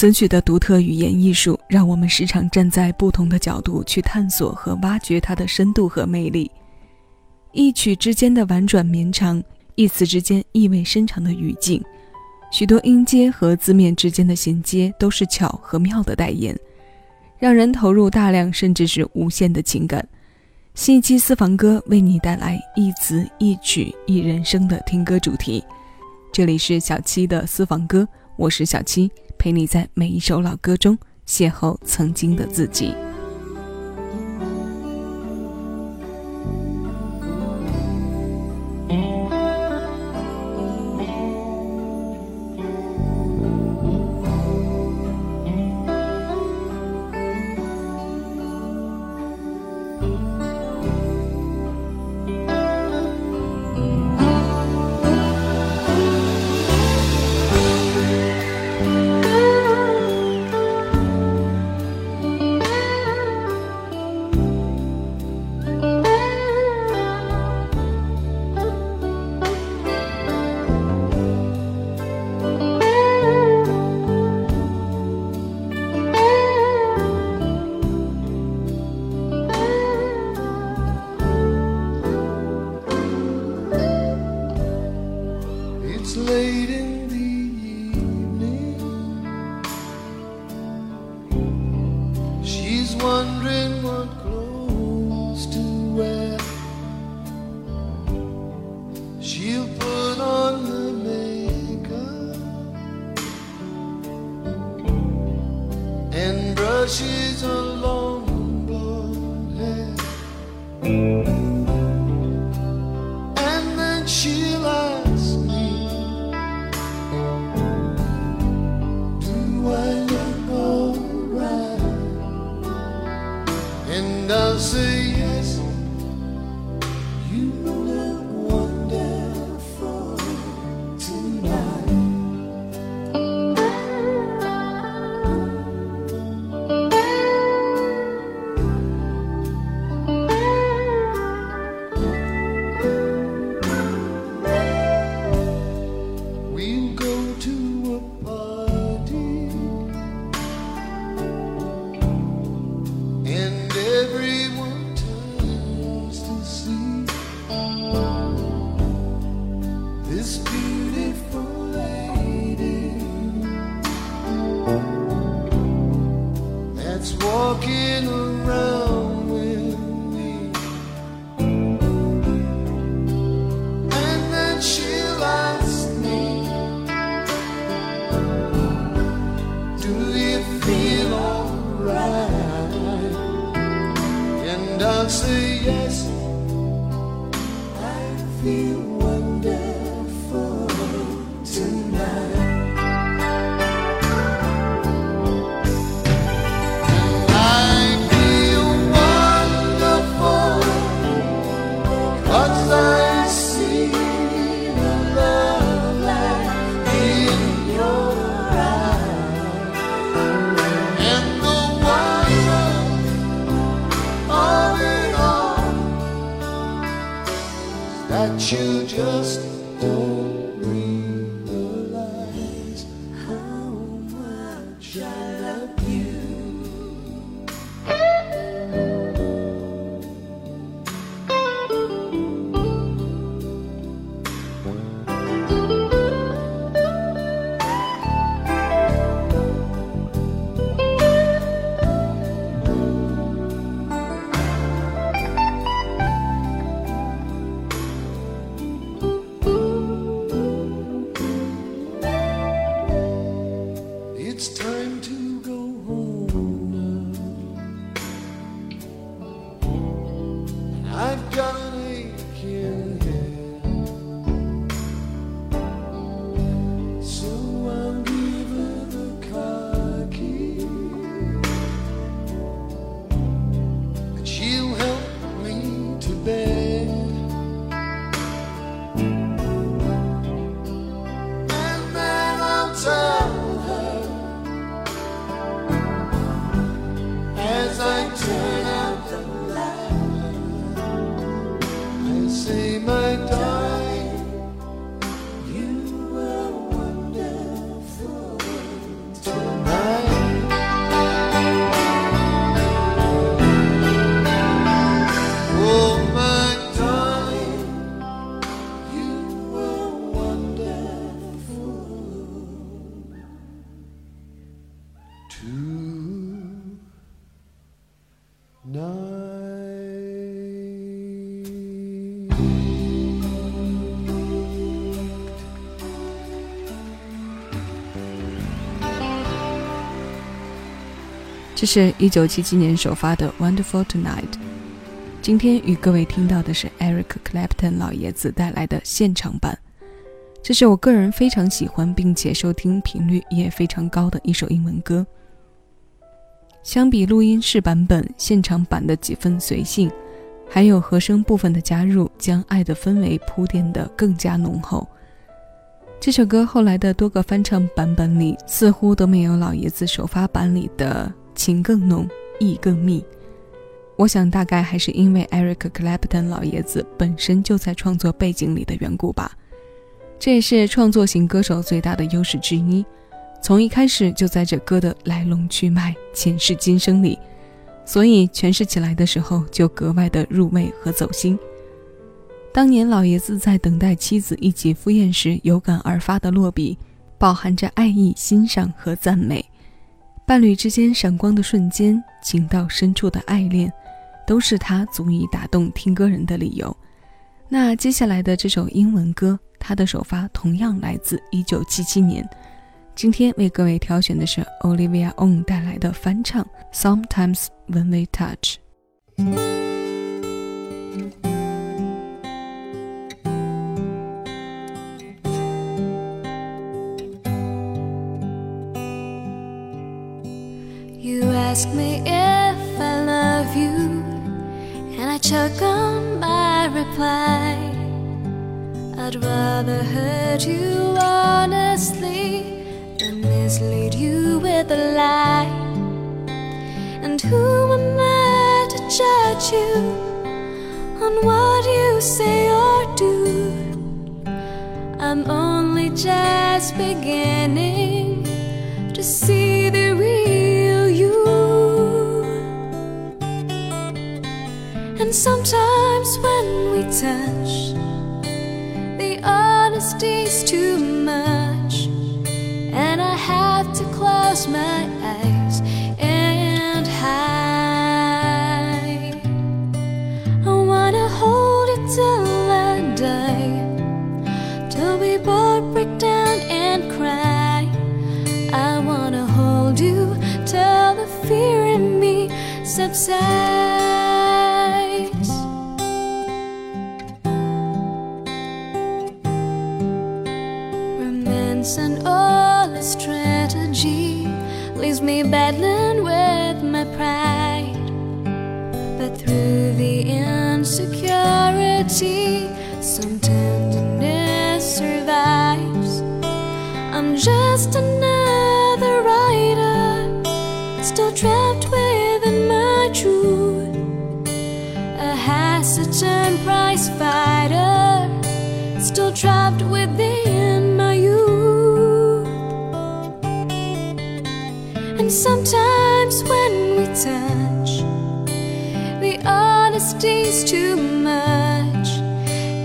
词曲的独特语言艺术，让我们时常站在不同的角度去探索和挖掘它的深度和魅力。一曲之间的婉转绵长，一词之间意味深长的语境，许多音阶和字面之间的衔接都是巧和妙的代言，让人投入大量甚至是无限的情感。新一期私房歌为你带来一词一曲一人生的听歌主题。这里是小七的私房歌，我是小七，陪你在每一首老歌中邂逅曾经的自己。this view. 这是一九七七年首发的《Wonderful Tonight》。今天与各位听到的是 Eric Clapton 老爷子带来的现场版。这是我个人非常喜欢并且收听频率也非常高的一首英文歌。相比录音室版本，现场版的几分随性，还有和声部分的加入，将爱的氛围铺垫得更加浓厚。这首歌后来的多个翻唱版本里，似乎都没有老爷子首发版里的情更浓，意更密。我想大概还是因为 Eric Clapton 老爷子本身就在创作背景里的缘故吧。这也是创作型歌手最大的优势之一，从一开始就在这歌的来龙去脉、前世今生里，所以诠释起来的时候就格外的入味和走心。当年老爷子在等待妻子一起赴宴时有感而发的落笔，饱含着爱意、欣赏和赞美，伴侣之间闪光的瞬间，情到深处的爱恋，都是他足以打动听歌人的理由。那接下来的这首英文歌，它的首发同样来自1977年。今天为各位挑选的是 Olivia On 带来的翻唱《Sometimes When We Touch》。Ask me if I love you, and I choke on my reply. I'd rather hurt you honestly than mislead you with a lie. And who am I to judge you on what you say or do? I'm only just beginning to see the sometimes when we touch, the honesty's too much. And I have to close my eyes and hide. I wanna hold it till I die, till we both break down and cry. I wanna hold you till the fear in me subsides. Battling with my pride. But through the insecurity, sometimes when we touch, the honesty's too much,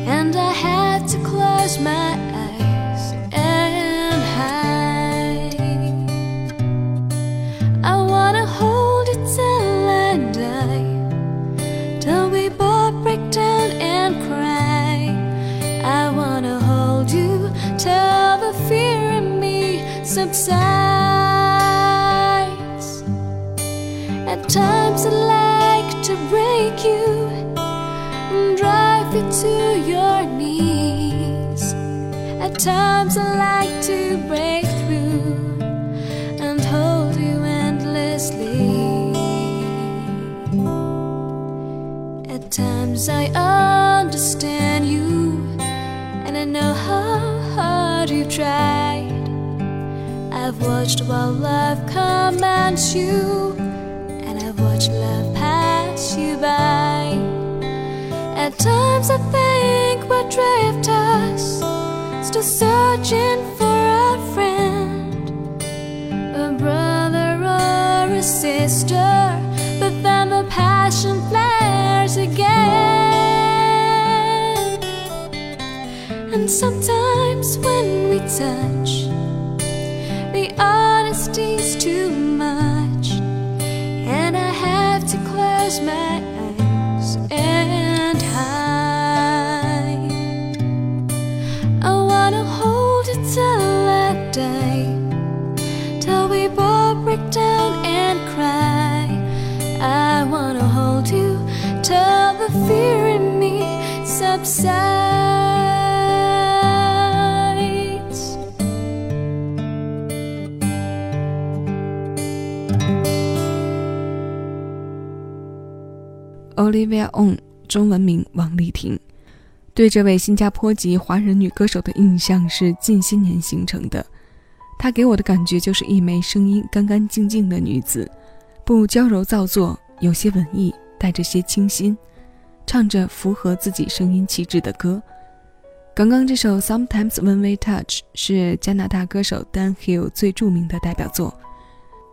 and I had to close my eyes and hide. I wanna hold it till I die, till we both break down and cry. I wanna hold you till the fear in me subsides. At times I like to break through and hold you endlessly. At times I understand you and I know how hard you've tried. I've watched while love commands you and I've watched love pass you by. At times I think we're drifters, still searching for a friend, a brother or a sister. But then the passion flares again, and sometimes when we touch, Olivia On，中文名王丽婷。对这位新加坡籍华人女歌手的印象是近些年形成的。她给我的感觉就是一枚声音干干净净的女子，不娇柔造作，有些文艺，带着些清新，唱着符合自己声音气质的歌。刚刚这首《Sometimes When We Touch》是加拿大歌手 Dan Hill 最著名的代表作，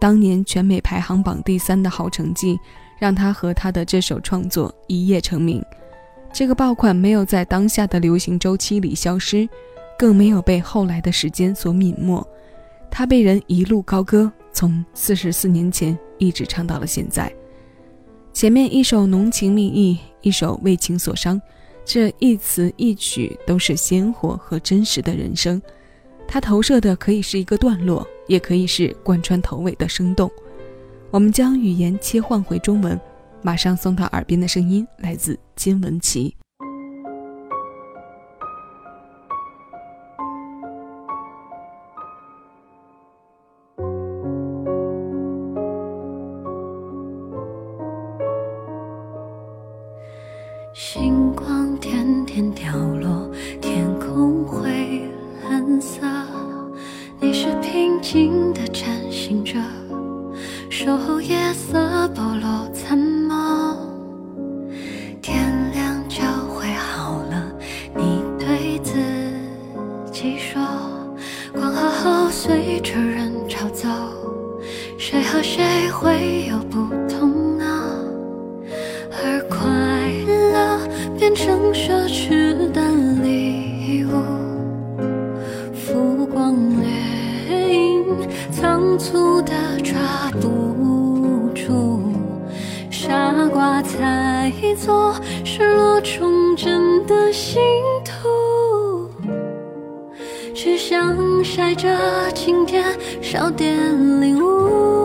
当年全美排行榜第三的好成绩，让他和他的这首创作一夜成名。这个爆款没有在当下的流行周期里消失，更没有被后来的时间所泯没。它被人一路高歌，从四十四年前一直唱到了现在。前面一首浓情蜜意，一首为情所伤，这一词一曲都是鲜活和真实的人生。它投射的可以是一个段落，也可以是贯穿头尾的生动。我们将语言切换回中文。马上送到耳边的声音来自金文岐。星光点点掉落，天空灰蓝色，你是平静的占星者，守候夜色的抓不住，傻瓜才做失落纯真的信徒，只想晒着晴天，少点领悟。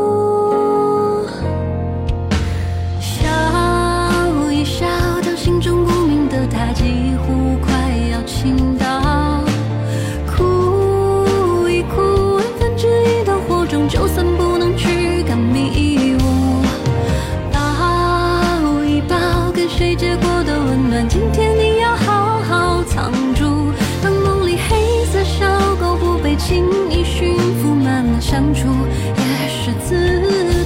轻易驯服，慢慢相处，也是自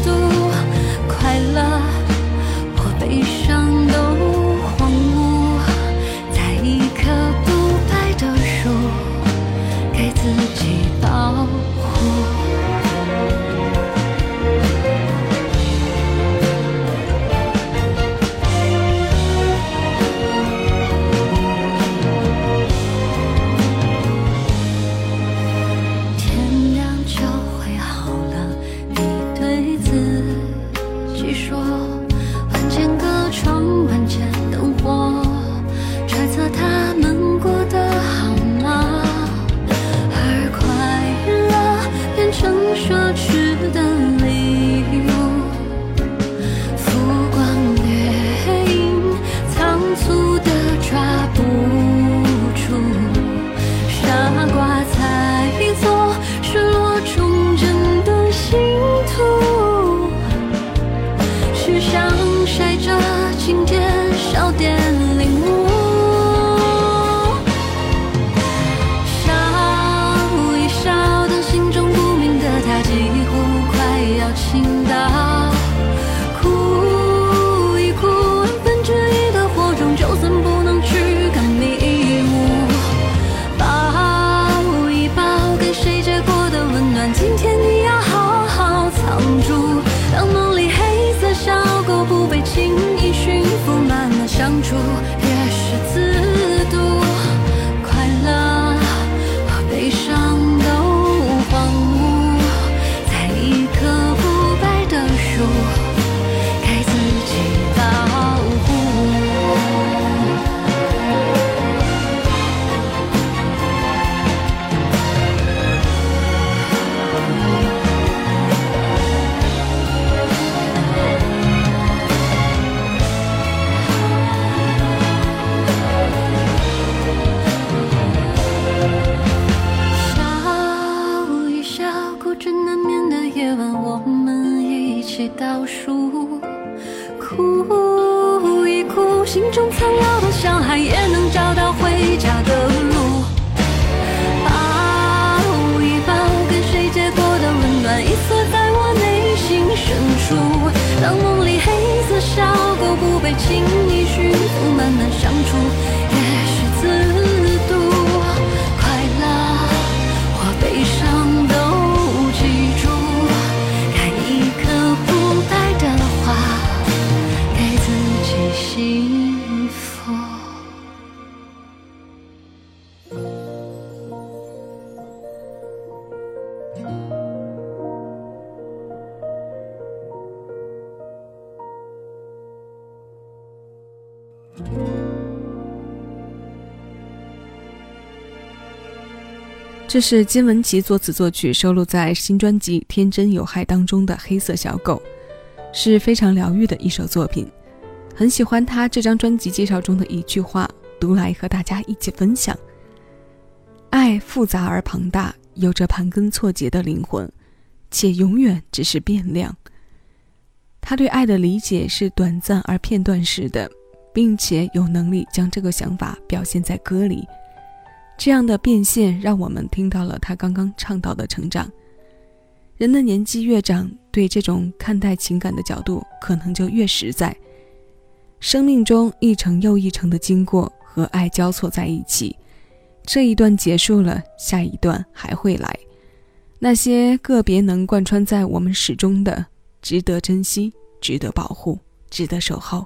这是金文岐作词作曲，收录在新专辑《天真有害》当中的《黑色小狗》，是非常疗愈的一首作品。很喜欢他这张专辑介绍中的一句话，读来和大家一起分享：爱复杂而庞大，有着盘根错节的灵魂，且永远只是变量。他对爱的理解是短暂而片段式的，并且有能力将这个想法表现在歌里。这样的变现，让我们听到了他刚刚倡导的成长。人的年纪越长，对这种看待情感的角度可能就越实在。生命中一程又一程的经过和爱交错在一起，这一段结束了，下一段还会来。那些个别能贯穿在我们始终的，值得珍惜，值得保护，值得守候。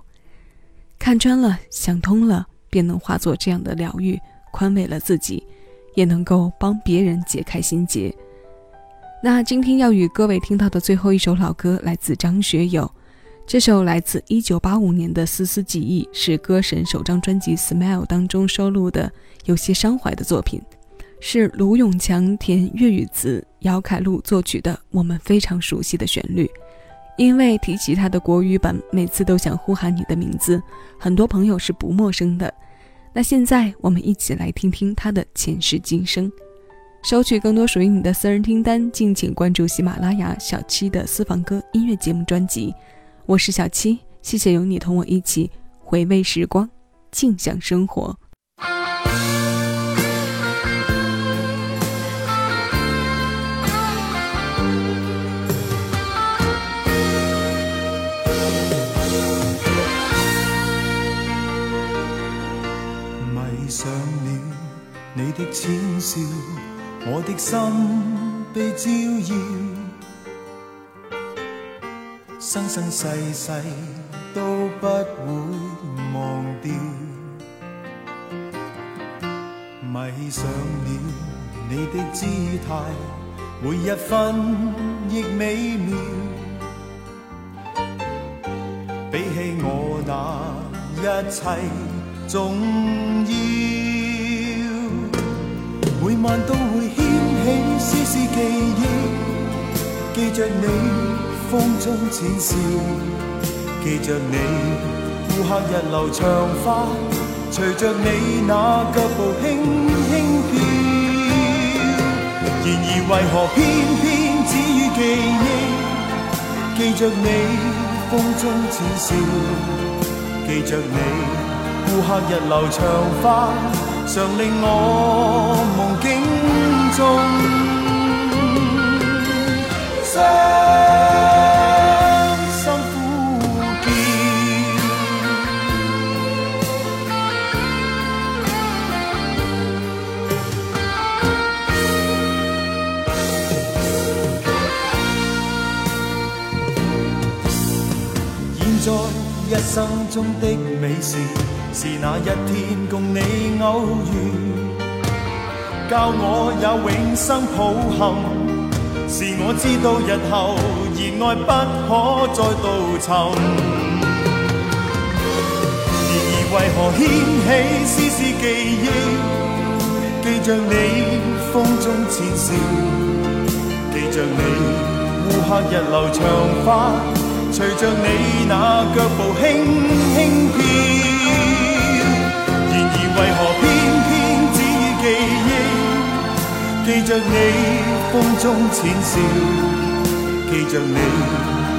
看穿了，想通了，便能化作这样的疗愈。宽慰了自己，也能够帮别人解开心结。那今天要与各位听到的最后一首老歌，来自张学友。这首来自1985年的《丝丝记忆》，是歌神首张专辑《Smile》当中收录的有些伤怀的作品，是卢永强填粤语词，姚凯璐作曲的。我们非常熟悉的旋律，因为提起他的国语版，每次都想呼喊你的名字，很多朋友是不陌生的。那现在我们一起来听听他的前世今生，收取更多属于你的私人听单，敬请关注喜马拉雅小七的私房歌音乐节目专辑。我是小七，谢谢有你同我一起回味时光，静享生活。的浅笑，我的心被照耀，生生世世都不会忘掉。迷上了你的姿态，每一分亦美妙，比起我那一切。重要，每晚都会掀起丝丝记忆，记着你风中浅笑，记着你顾客日流长发，随着你那脚步轻轻飘。然而为何偏偏只于记忆，记着你风中浅笑，记着你。顾客日流长发，常令我梦中伤心呼叫。现在一生中的美事。是那一天共你偶遇，教我有永生抱憾。是我知道日后热爱不可再度寻。然而为何掀起丝丝记忆，记着你风中浅笑，记着你乌黑日流长发，随着你那脚步轻轻飘。然而为何记着你风中浅笑，记着你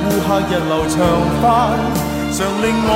乌黑日流长发，常令我